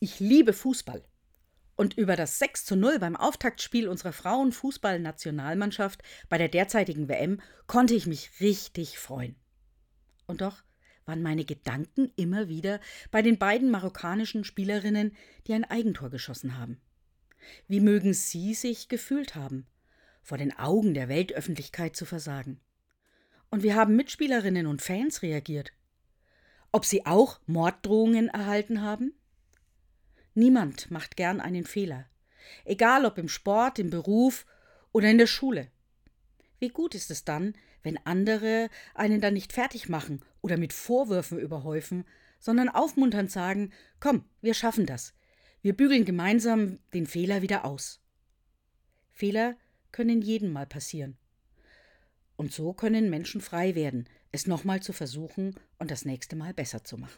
Ich liebe Fußball. Und über das 6 zu 0 beim Auftaktspiel unserer Frauenfußballnationalmannschaft bei der derzeitigen WM konnte ich mich richtig freuen. Und doch waren meine Gedanken immer wieder bei den beiden marokkanischen Spielerinnen, die ein Eigentor geschossen haben. Wie mögen sie sich gefühlt haben, vor den Augen der Weltöffentlichkeit zu versagen? Und wie haben Mitspielerinnen und Fans reagiert? Ob sie auch Morddrohungen erhalten haben? Niemand macht gern einen Fehler, egal ob im Sport, im Beruf oder in der Schule. Wie gut ist es dann, wenn andere einen dann nicht fertig machen oder mit Vorwürfen überhäufen, sondern aufmunternd sagen: Komm, wir schaffen das. Wir bügeln gemeinsam den Fehler wieder aus. Fehler können jedem mal passieren. Und so können Menschen frei werden, es nochmal zu versuchen und das nächste Mal besser zu machen.